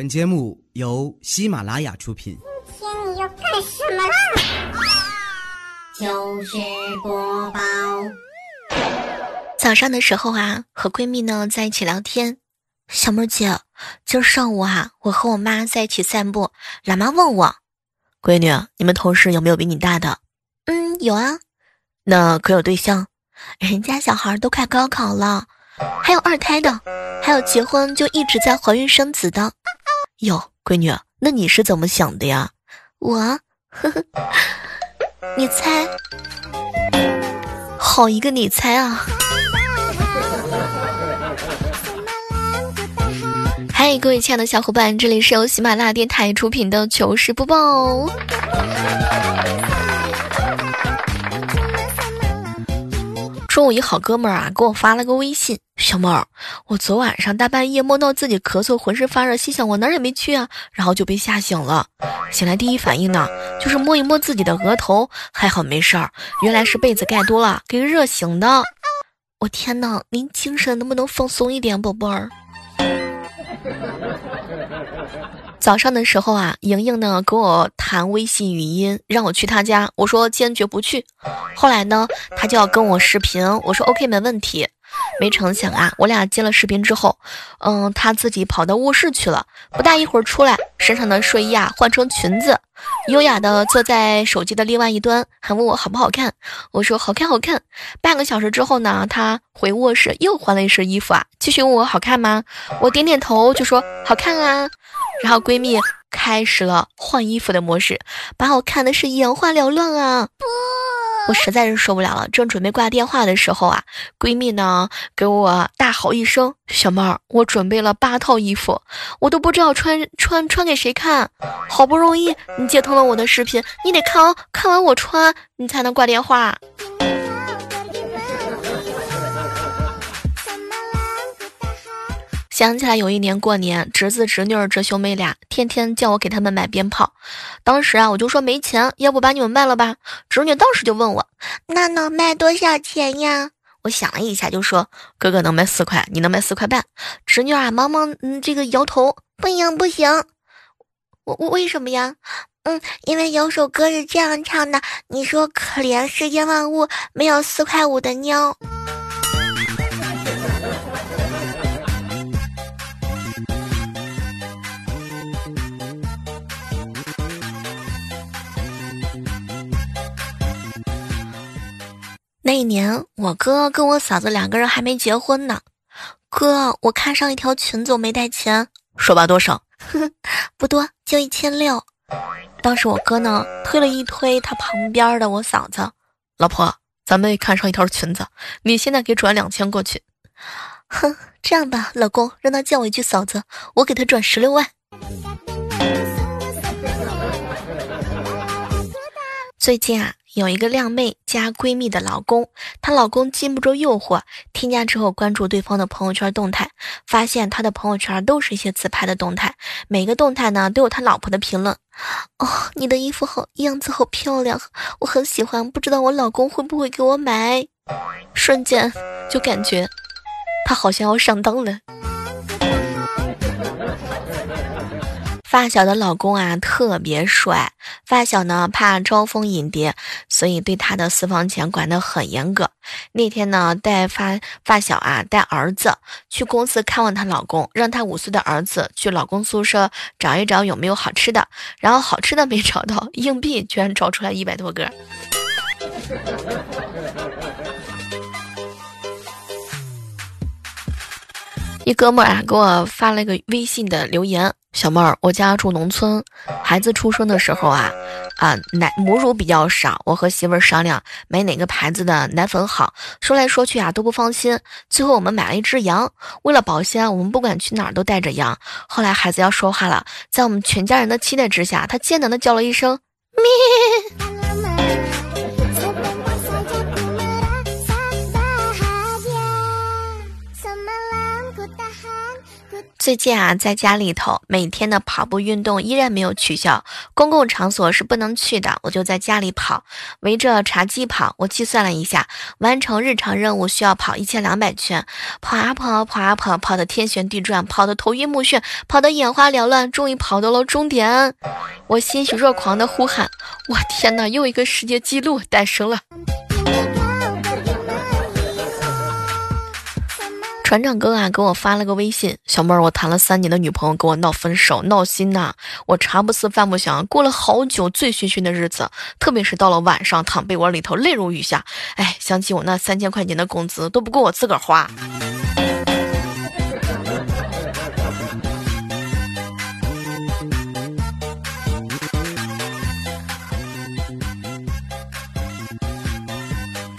本节目由喜马拉雅出品。今天你要干什么啦？就是播报。早上的时候啊，和闺蜜呢在一起聊天。小妹儿姐，今儿上午啊，我和我妈在一起散步，老妈问我：“闺女，你们同事有没有比你大的？”“嗯，有啊。”“那可有对象？人家小孩都快高考了，还有二胎的，还有结婚就一直在怀孕生子的。”“哟，闺女，那你是怎么想的呀？”“我，呵呵，你猜？好一个你猜啊！”嗨，各位亲爱的小伙伴，这里是由喜马拉雅电台出品的糗事播报。哦中午一好哥们儿啊，给我发了个微信，小妹儿，我昨晚上大半夜梦到自己咳嗽，浑身发热，心想我哪儿也没去啊，然后就被吓醒了。醒来第一反应呢，就是摸一摸自己的额头，还好没事儿，原来是被子盖多了，给热醒的。我天哪，您精神能不能放松一点，宝贝儿？早上的时候啊，莹莹呢给我谈微信语音，让我去她家，我说坚决不去。后来呢，她就要跟我视频，我说 OK 没问题。没成想啊，我俩接了视频之后，嗯，他自己跑到卧室去了，不大一会儿出来，身上的睡衣啊换成裙子，优雅的坐在手机的另外一端，还问我好不好看。我说好看好看。半个小时之后呢，他回卧室又换了一身衣服啊，继续问我好看吗？我点点头就说好看啊。然后闺蜜开始了换衣服的模式，把我看的是眼花缭乱啊！不，我实在是受不了了。正准备挂电话的时候啊，闺蜜呢给我大吼一声：“小妹儿，我准备了八套衣服，我都不知道穿穿穿给谁看。好不容易你接通了我的视频，你得看哦，看完我穿，你才能挂电话。”想起来有一年过年，侄子侄女儿这兄妹俩天天叫我给他们买鞭炮。当时啊，我就说没钱，要不把你们卖了吧？侄女当时就问我，那能卖多少钱呀？我想了一下，就说哥哥能卖四块，你能卖四块半。侄女啊，忙忙嗯，这个摇头，不行不行。我我为什么呀？嗯，因为有首歌是这样唱的，你说可怜世间万物没有四块五的妞。那一年，我哥跟我嫂子两个人还没结婚呢。哥，我看上一条裙子，我没带钱，说吧，多少？不多，就一千六。当时我哥呢，推了一推他旁边的我嫂子，老婆，咱们看上一条裙子，你现在给转两千过去。哼，这样吧，老公，让他叫我一句嫂子，我给他转十六万。最近啊。有一个靓妹加闺蜜的老公，她老公禁不住诱惑，添加之后关注对方的朋友圈动态，发现他的朋友圈都是一些自拍的动态，每个动态呢都有他老婆的评论。哦，你的衣服好，样子好漂亮，我很喜欢，不知道我老公会不会给我买？瞬间就感觉他好像要上当了。发小的老公啊特别帅，发小呢怕招蜂引蝶，所以对他的私房钱管得很严格。那天呢带发发小啊带儿子去公司看望她老公，让他五岁的儿子去老公宿舍找一找有没有好吃的，然后好吃的没找到，硬币居然找出来一百多个。一哥们儿啊给我发了个微信的留言。小妹儿，我家住农村，孩子出生的时候啊，啊奶母乳比较少，我和媳妇儿商量买哪个牌子的奶粉好，说来说去啊都不放心，最后我们买了一只羊，为了保鲜，我们不管去哪儿都带着羊。后来孩子要说话了，在我们全家人的期待之下，他艰难的叫了一声咩。最近啊，在家里头每天的跑步运动依然没有取消，公共场所是不能去的，我就在家里跑，围着茶几跑。我计算了一下，完成日常任务需要跑一千两百圈，跑啊跑，跑啊跑，跑的天旋地转，跑的头晕目眩，跑的眼花缭乱，终于跑到了终点。我欣喜若狂的呼喊：“我天哪，又一个世界纪录诞生了！”船长哥啊，给我发了个微信，小妹儿，我谈了三年的女朋友跟我闹分手，闹心呐！我茶不思饭不想，过了好久醉醺醺的日子，特别是到了晚上，躺被窝里头泪如雨下。哎，想起我那三千块钱的工资都不够我自个儿花。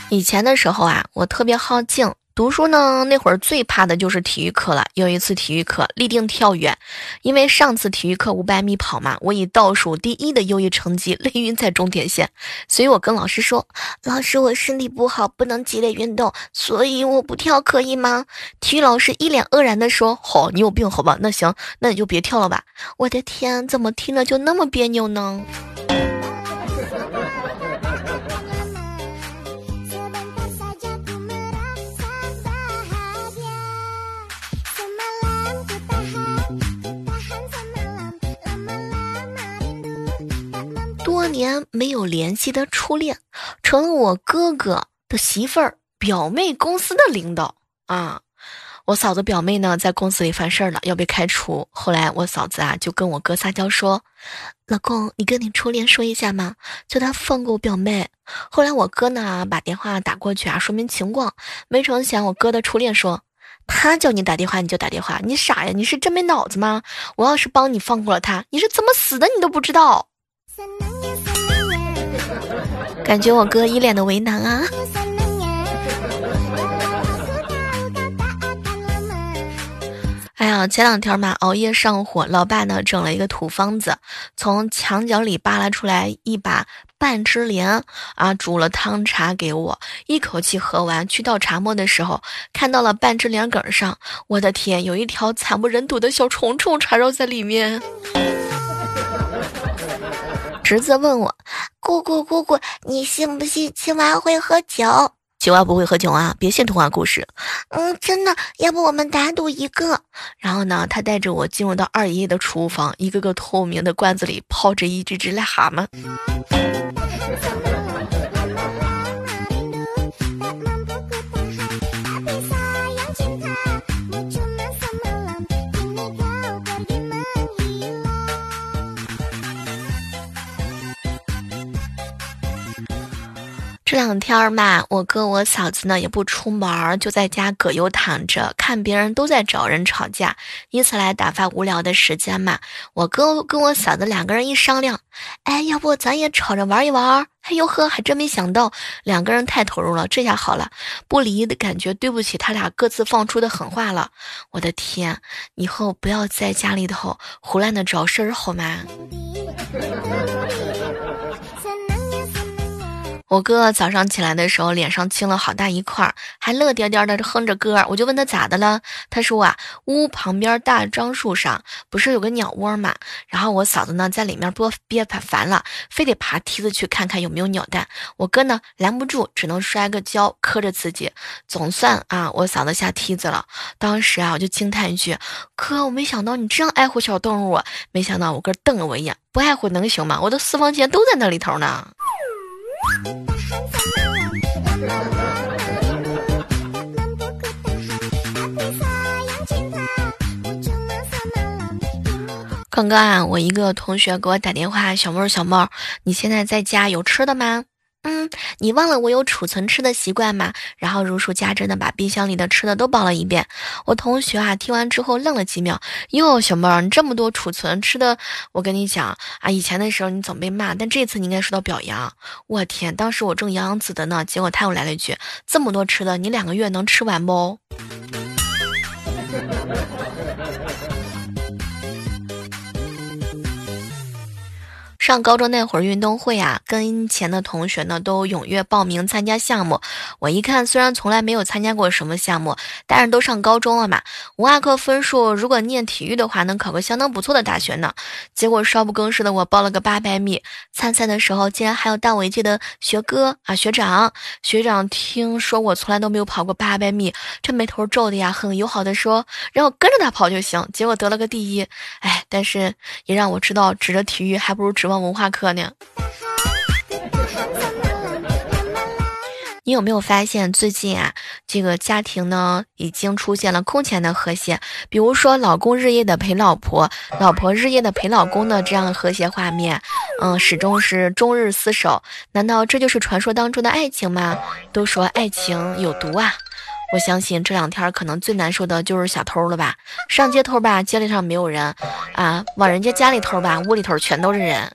以前的时候啊，我特别好静。读书呢，那会儿最怕的就是体育课了。有一次体育课立定跳远，因为上次体育课五百米跑嘛，我以倒数第一的优异成绩累晕在终点线，所以我跟老师说：“老师，我身体不好，不能激烈运动，所以我不跳，可以吗？”体育老师一脸愕然的说：“好，你有病好吧？那行，那你就别跳了吧。”我的天，怎么听着就那么别扭呢？多年没有联系的初恋，成了我哥哥的媳妇儿表妹公司的领导啊！我嫂子表妹呢，在公司里犯事儿了，要被开除。后来我嫂子啊，就跟我哥撒娇说：“老公，你跟你初恋说一下嘛，叫他放过我表妹。”后来我哥呢，把电话打过去啊，说明情况。没成想，我哥的初恋说：“他叫你打电话你就打电话，你傻呀？你是真没脑子吗？我要是帮你放过了他，你是怎么死的你都不知道。”感觉我哥一脸的为难啊！哎呀，前两天嘛，熬夜上火，老爸呢整了一个土方子，从墙角里扒拉出来一把半枝莲啊，煮了汤茶给我，一口气喝完。去倒茶沫的时候，看到了半枝莲梗上，我的天，有一条惨不忍睹的小虫虫缠绕在里面。侄子问我：“姑姑，姑姑，你信不信青蛙会喝酒？青蛙不会喝酒啊，别信童话故事。嗯，真的，要不我们打赌一个？然后呢，他带着我进入到二爷爷的厨房，一个个透明的罐子里泡着一只只癞蛤蟆。”这两天嘛，我哥我嫂子呢也不出门，就在家葛优躺着，看别人都在找人吵架，以此来打发无聊的时间嘛。我哥跟我嫂子两个人一商量，哎，要不咱也吵着玩一玩？哎呦呵，还真没想到，两个人太投入了，这下好了，不离的感觉，对不起他俩各自放出的狠话了。我的天，以后不要在家里头胡乱的找事儿好吗？我哥早上起来的时候，脸上青了好大一块儿，还乐颠颠的哼着歌。我就问他咋的了，他说啊，屋旁边大樟树上不是有个鸟窝嘛，然后我嫂子呢在里面播憋烦了，非得爬梯子去看看有没有鸟蛋。我哥呢拦不住，只能摔个跤，磕着自己。总算啊，我嫂子下梯子了。当时啊，我就惊叹一句：哥，我没想到你这样爱护小动物。没想到我哥瞪了我一眼，不爱护能行吗？我的私房钱都在那里头呢。刚刚啊，我一个同学给我打电话，小妹儿小妹儿，你现在在家有吃的吗？嗯，你忘了我有储存吃的习惯吗？然后如数家珍的把冰箱里的吃的都报了一遍。我同学啊，听完之后愣了几秒。哟，小妹儿，你这么多储存吃的，我跟你讲啊，以前的时候你总被骂，但这次你应该受到表扬。我天，当时我正洋洋自得呢，结果他又来了一句：这么多吃的，你两个月能吃完不？上高中那会儿运动会啊，跟前的同学呢都踊跃报名参加项目。我一看，虽然从来没有参加过什么项目，但是都上高中了嘛，文化课分数如果念体育的话，能考个相当不错的大学呢。结果少不更事的我报了个八百米，参赛的时候竟然还有大我一届的学哥啊学长。学长听说我从来都没有跑过八百米，这眉头皱的呀，很友好的说让我跟着他跑就行。结果得了个第一，哎，但是也让我知道，指着体育还不如指望文化课呢。你有没有发现最近啊，这个家庭呢已经出现了空前的和谐？比如说，老公日夜的陪老婆，老婆日夜的陪老公的这样的和谐画面，嗯，始终是终日厮守。难道这就是传说当中的爱情吗？都说爱情有毒啊！我相信这两天可能最难受的就是小偷了吧？上街偷吧，街里上没有人啊；往人家家里偷吧，屋里头全都是人。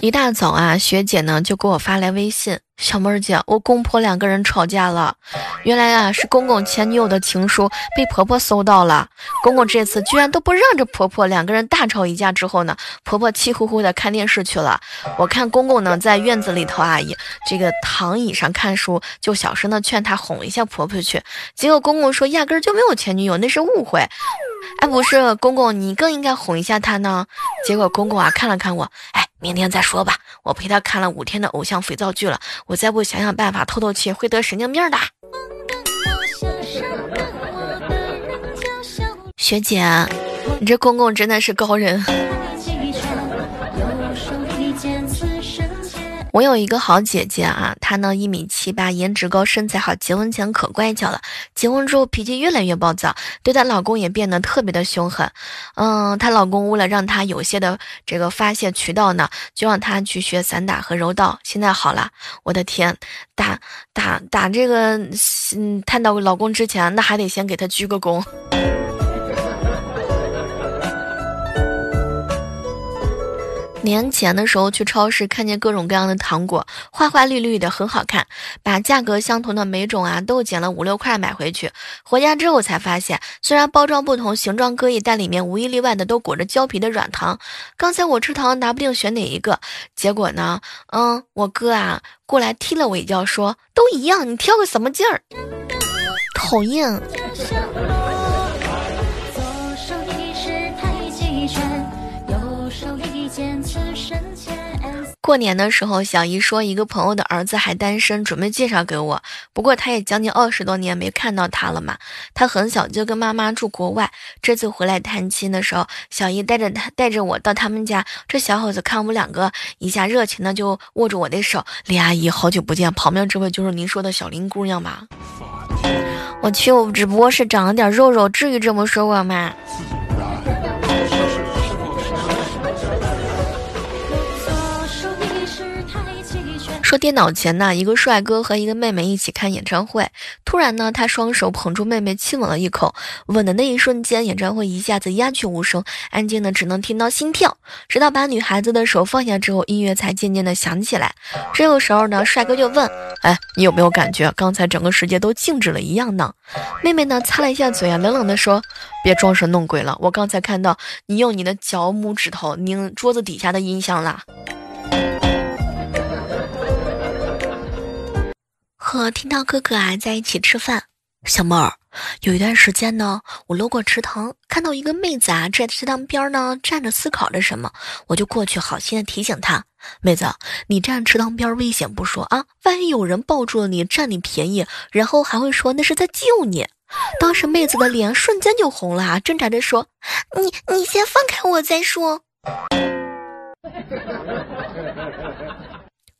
一大早啊，学姐呢就给我发来微信：“小妹儿姐，我公婆两个人吵架了。原来啊，是公公前女友的情书被婆婆搜到了。公公这次居然都不让着婆婆，两个人大吵一架之后呢，婆婆气呼呼的看电视去了。我看公公呢在院子里头啊，也这个躺椅上看书，就小声的劝她哄一下婆婆去。结果公公说压根儿就没有前女友，那是误会。哎，不是，公公你更应该哄一下他呢。结果公公啊看了看我，哎。”明天再说吧，我陪他看了五天的偶像肥皂剧了，我再不想想办法透透气，会得神经病的。学姐，你这公公真的是高人。我有一个好姐姐啊，她呢一米七八，颜值高，身材好，结婚前可乖巧了，结婚之后脾气越来越暴躁，对她老公也变得特别的凶狠。嗯，她老公为了让她有些的这个发泄渠道呢，就让她去学散打和柔道。现在好了，我的天，打打打这个，嗯，探到老公之前，那还得先给她鞠个躬。年前的时候去超市，看见各种各样的糖果，花花绿绿的，很好看。把价格相同的每种啊都捡了五六块买回去。回家之后才发现，虽然包装不同，形状各异，但里面无一例外的都裹着胶皮的软糖。刚才我吃糖拿不定选哪一个，结果呢，嗯，我哥啊过来踢了我一脚，说都一样，你挑个什么劲儿？讨厌。过年的时候，小姨说一个朋友的儿子还单身，准备介绍给我。不过他也将近二十多年没看到他了嘛。他很小就跟妈妈住国外，这次回来探亲的时候，小姨带着他带着我到他们家。这小伙子看我们两个一下，热情的就握住我的手。李阿姨，好久不见，旁边这位就是您说的小林姑娘吧？我去，我只不过是长了点肉肉，至于这么说我吗？说电脑前呢，一个帅哥和一个妹妹一起看演唱会，突然呢，他双手捧住妹妹亲吻了一口，吻的那一瞬间，演唱会一下子鸦雀无声，安静的只能听到心跳。直到把女孩子的手放下之后，音乐才渐渐的响起来。这个时候呢，帅哥就问：“哎，你有没有感觉刚才整个世界都静止了一样呢？”妹妹呢，擦了一下嘴啊，冷冷的说：“别装神弄鬼了，我刚才看到你用你的脚拇指头拧桌子底下的音箱了。”和听到哥哥啊在一起吃饭，小妹儿，有一段时间呢，我路过池塘，看到一个妹子啊在池塘边呢站着思考着什么，我就过去好心的提醒她，妹子，你站池塘边危险不说啊，万一有人抱住了你占你便宜，然后还会说那是在救你。当时妹子的脸瞬间就红了，挣扎着说，你你先放开我再说。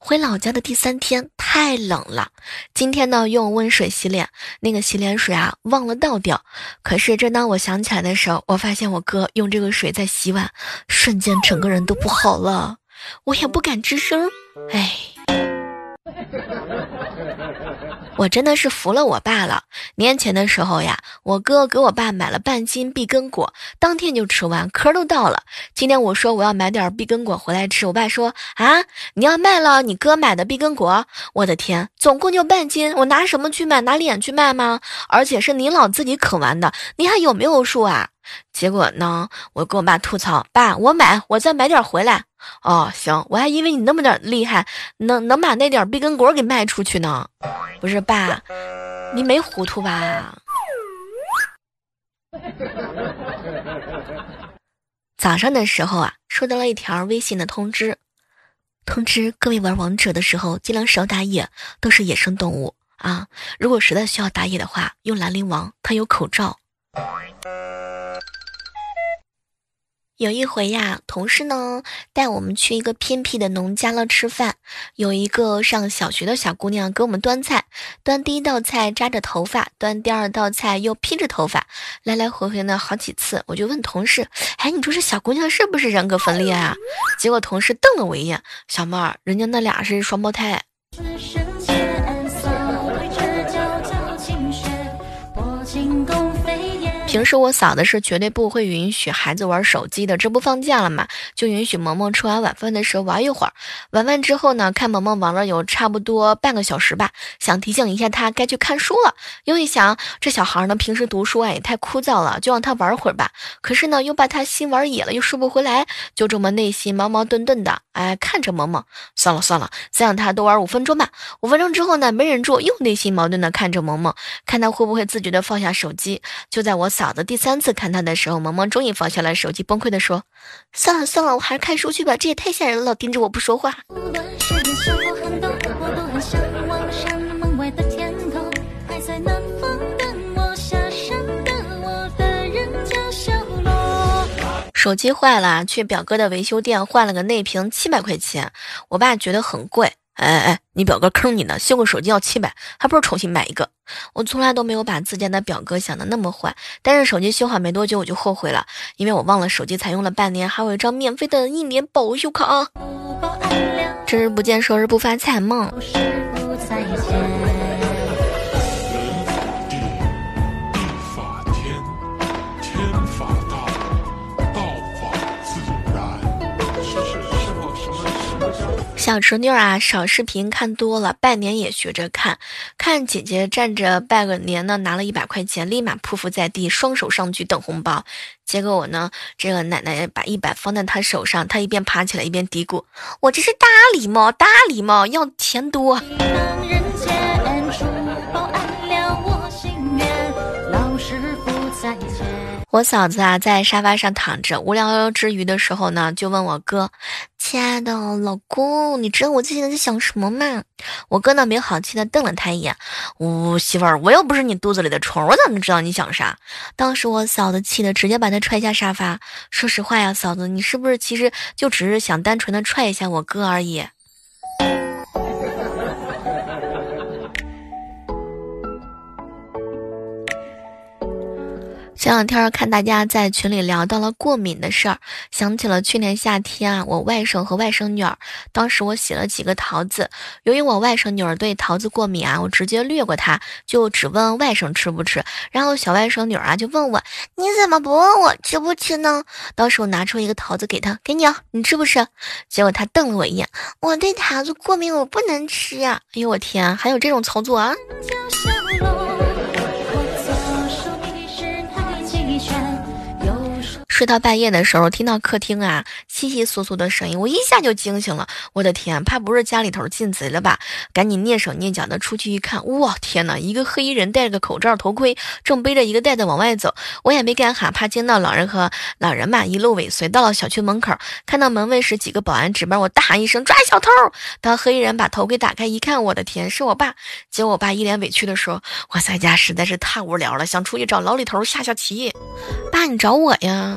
回老家的第三天太冷了，今天呢用温水洗脸，那个洗脸水啊忘了倒掉。可是正当我想起来的时候，我发现我哥用这个水在洗碗，瞬间整个人都不好了，我也不敢吱声。哎。我真的是服了我爸了。年前的时候呀，我哥给我爸买了半斤碧根果，当天就吃完，壳都到了。今天我说我要买点碧根果回来吃，我爸说啊，你要卖了你哥买的碧根果？我的天，总共就半斤，我拿什么去卖？拿脸去卖吗？而且是您老自己啃完的，你还有没有数啊？结果呢，我跟我爸吐槽，爸，我买，我再买点回来。哦，行，我还以为你那么点厉害，能能把那点碧根果给卖出去呢。不是爸，你没糊涂吧？早上的时候啊，收到了一条微信的通知，通知各位玩王者的时候尽量少打野，都是野生动物啊。如果实在需要打野的话，用兰陵王，他有口罩。有一回呀，同事呢带我们去一个偏僻的农家乐吃饭，有一个上小学的小姑娘给我们端菜，端第一道菜扎着头发，端第二道菜又披着头发，来来回回呢好几次。我就问同事：“哎，你说这小姑娘是不是人格分裂啊？”结果同事瞪了我一眼：“小妹儿，人家那俩是双胞胎。”平时我嫂子是绝对不会允许孩子玩手机的，这不放假了嘛，就允许萌萌吃完晚饭的时候玩一会儿。晚饭之后呢，看萌萌玩了有差不多半个小时吧，想提醒一下他该去看书了。又一想，这小孩呢平时读书啊也太枯燥了，就让他玩会儿吧。可是呢又怕他心玩野了，又收不回来，就这么内心矛矛盾盾的。哎，看着萌萌，算了算了，再让他多玩五分钟吧。五分钟之后呢，没忍住，又内心矛盾的看着萌萌，看他会不会自觉的放下手机。就在我。嫂子第三次看他的时候，萌萌终于放下了手机，崩溃的说：“算了算了，我还是看书去吧，这也太吓人了，老盯着我不说话。”手机坏了，去表哥的维修店换了个内屏，七百块钱，我爸觉得很贵。哎哎，你表哥坑你呢，修个手机要七百，还不如重新买一个。我从来都没有把自家的表哥想的那么坏，但是手机修好没多久我就后悔了，因为我忘了手机才用了半年，还有一张免费的一年保修卡。这日不见，说日不发财梦。小侄女啊，少视频看多了，拜年也学着看。看姐姐站着拜个年呢，拿了一百块钱，立马匍匐在地，双手上举等红包。结果我呢，这个奶奶把一百放在她手上，她一边爬起来一边嘀咕：“我这是大礼貌，大礼貌，要钱多。”我嫂子啊，在沙发上躺着，无聊之余的时候呢，就问我哥：“亲爱的老公，你知道我最近在想什么吗？”我哥呢，没好气的瞪了他一眼：“呜，媳妇儿，我又不是你肚子里的虫，我怎么知道你想啥？”当时我嫂子气的直接把他踹下沙发。说实话呀，嫂子，你是不是其实就只是想单纯的踹一下我哥而已？前两天看大家在群里聊到了过敏的事儿，想起了去年夏天啊，我外甥和外甥女儿，当时我洗了几个桃子，由于我外甥女儿对桃子过敏啊，我直接略过她，就只问外甥吃不吃，然后小外甥女儿啊就问我，你怎么不问我吃不吃呢？当时我拿出一个桃子给她，给你啊，你吃不吃？结果她瞪了我一眼，我对桃子过敏，我不能吃呀！哎呦我天，还有这种操作啊！睡到半夜的时候，听到客厅啊稀稀疏疏的声音，我一下就惊醒了。我的天，怕不是家里头进贼了吧？赶紧蹑手蹑脚的出去一看，哇，天哪！一个黑衣人戴着个口罩头盔，正背着一个袋子往外走。我也没敢喊，怕惊到老人和老人嘛，一路尾随到了小区门口，看到门卫室几个保安值班，我大喊一声抓小偷。当黑衣人把头盔打开一看，我的天，是我爸。结果我爸一脸委屈的说：“我在家实在是太无聊了，想出去找老李头下下棋。”爸，你找我呀？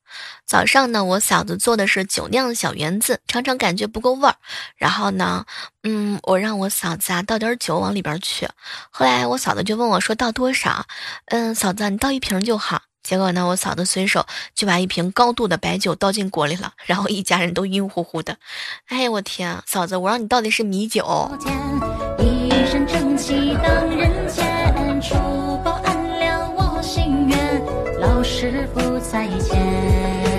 早上呢，我嫂子做的是酒酿小圆子，常常感觉不够味儿。然后呢，嗯，我让我嫂子啊倒点酒往里边去。后来我嫂子就问我说倒多少？嗯，嫂子你倒一瓶就好。结果呢，我嫂子随手就把一瓶高度的白酒倒进锅里了，然后一家人都晕乎乎的。哎呀，我天，嫂子，我让你倒的是米酒。一身正气当人间，除暴安良我心愿，老师傅在前。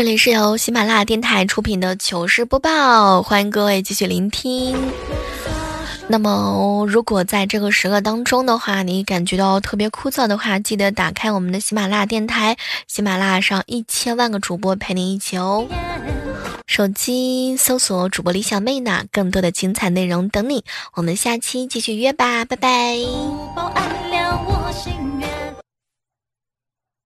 这里是由喜马拉雅电台出品的糗事播报，欢迎各位继续聆听。那么，如果在这个时刻当中的话，你感觉到特别枯燥的话，记得打开我们的喜马拉雅电台，喜马拉雅上一千万个主播陪你一起哦。手机搜索主播李小妹呢，更多的精彩内容等你。我们下期继续约吧，拜拜。